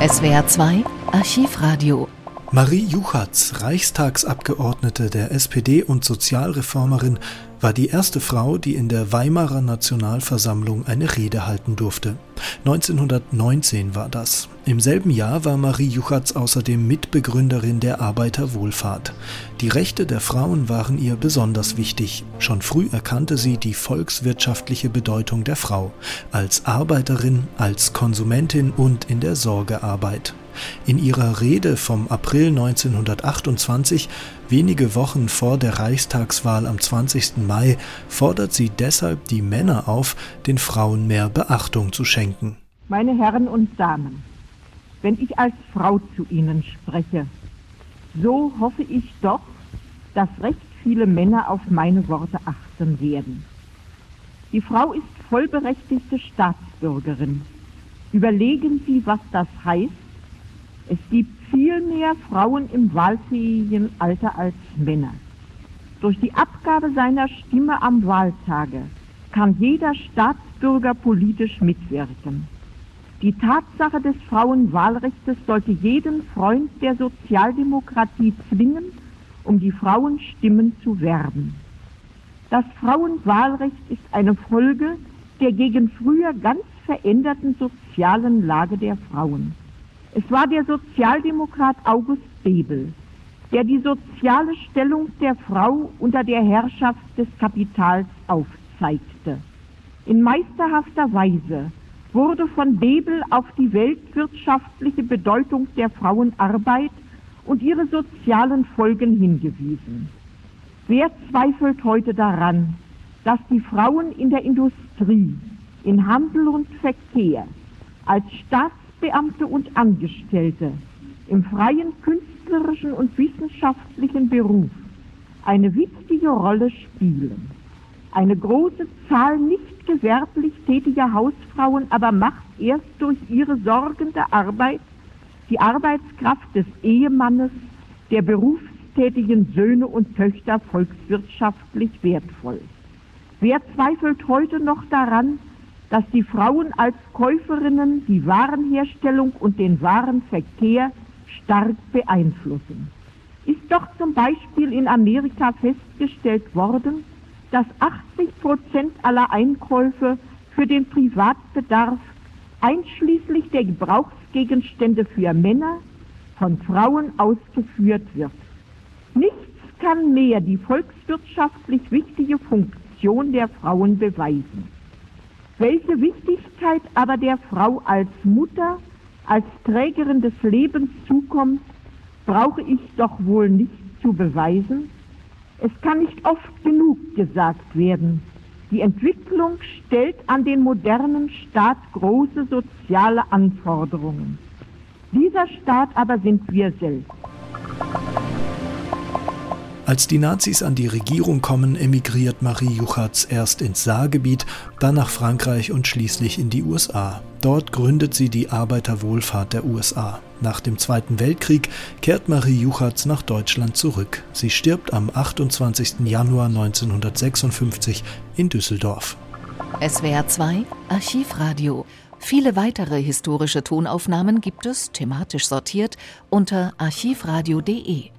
SWR 2 Archivradio Marie Juchatz, Reichstagsabgeordnete der SPD und Sozialreformerin, war die erste Frau, die in der Weimarer Nationalversammlung eine Rede halten durfte. 1919 war das. Im selben Jahr war Marie Juchatz außerdem Mitbegründerin der Arbeiterwohlfahrt. Die Rechte der Frauen waren ihr besonders wichtig. Schon früh erkannte sie die volkswirtschaftliche Bedeutung der Frau als Arbeiterin, als Konsumentin und in der Sorgearbeit. In ihrer Rede vom April 1928, wenige Wochen vor der Reichstagswahl am 20. Mai, fordert sie deshalb die Männer auf, den Frauen mehr Beachtung zu schenken. Meine Herren und Damen, wenn ich als Frau zu Ihnen spreche, so hoffe ich doch, dass recht viele Männer auf meine Worte achten werden. Die Frau ist vollberechtigte Staatsbürgerin. Überlegen Sie, was das heißt, es gibt viel mehr Frauen im wahlfähigen Alter als Männer. Durch die Abgabe seiner Stimme am Wahltage kann jeder Staatsbürger politisch mitwirken. Die Tatsache des Frauenwahlrechts sollte jeden Freund der Sozialdemokratie zwingen, um die Frauenstimmen zu werben. Das Frauenwahlrecht ist eine Folge der gegen früher ganz veränderten sozialen Lage der Frauen. Es war der Sozialdemokrat August Bebel, der die soziale Stellung der Frau unter der Herrschaft des Kapitals aufzeigte. In meisterhafter Weise wurde von Bebel auf die weltwirtschaftliche Bedeutung der Frauenarbeit und ihre sozialen Folgen hingewiesen. Wer zweifelt heute daran, dass die Frauen in der Industrie, in Handel und Verkehr als Staats Staatsbeamte und Angestellte im freien künstlerischen und wissenschaftlichen Beruf eine wichtige Rolle spielen. Eine große Zahl nicht gewerblich tätiger Hausfrauen aber macht erst durch ihre sorgende Arbeit die Arbeitskraft des Ehemannes, der berufstätigen Söhne und Töchter volkswirtschaftlich wertvoll. Wer zweifelt heute noch daran, dass die Frauen als Käuferinnen die Warenherstellung und den Warenverkehr stark beeinflussen. Ist doch zum Beispiel in Amerika festgestellt worden, dass 80 Prozent aller Einkäufe für den Privatbedarf einschließlich der Gebrauchsgegenstände für Männer von Frauen ausgeführt wird. Nichts kann mehr die volkswirtschaftlich wichtige Funktion der Frauen beweisen. Welche Wichtigkeit aber der Frau als Mutter, als Trägerin des Lebens zukommt, brauche ich doch wohl nicht zu beweisen. Es kann nicht oft genug gesagt werden. Die Entwicklung stellt an den modernen Staat große soziale Anforderungen. Dieser Staat aber sind wir selbst. Als die Nazis an die Regierung kommen, emigriert Marie Juchatz erst ins Saargebiet, dann nach Frankreich und schließlich in die USA. Dort gründet sie die Arbeiterwohlfahrt der USA. Nach dem Zweiten Weltkrieg kehrt Marie Juchatz nach Deutschland zurück. Sie stirbt am 28. Januar 1956 in Düsseldorf. SWR 2 Archivradio. Viele weitere historische Tonaufnahmen gibt es, thematisch sortiert, unter archivradio.de.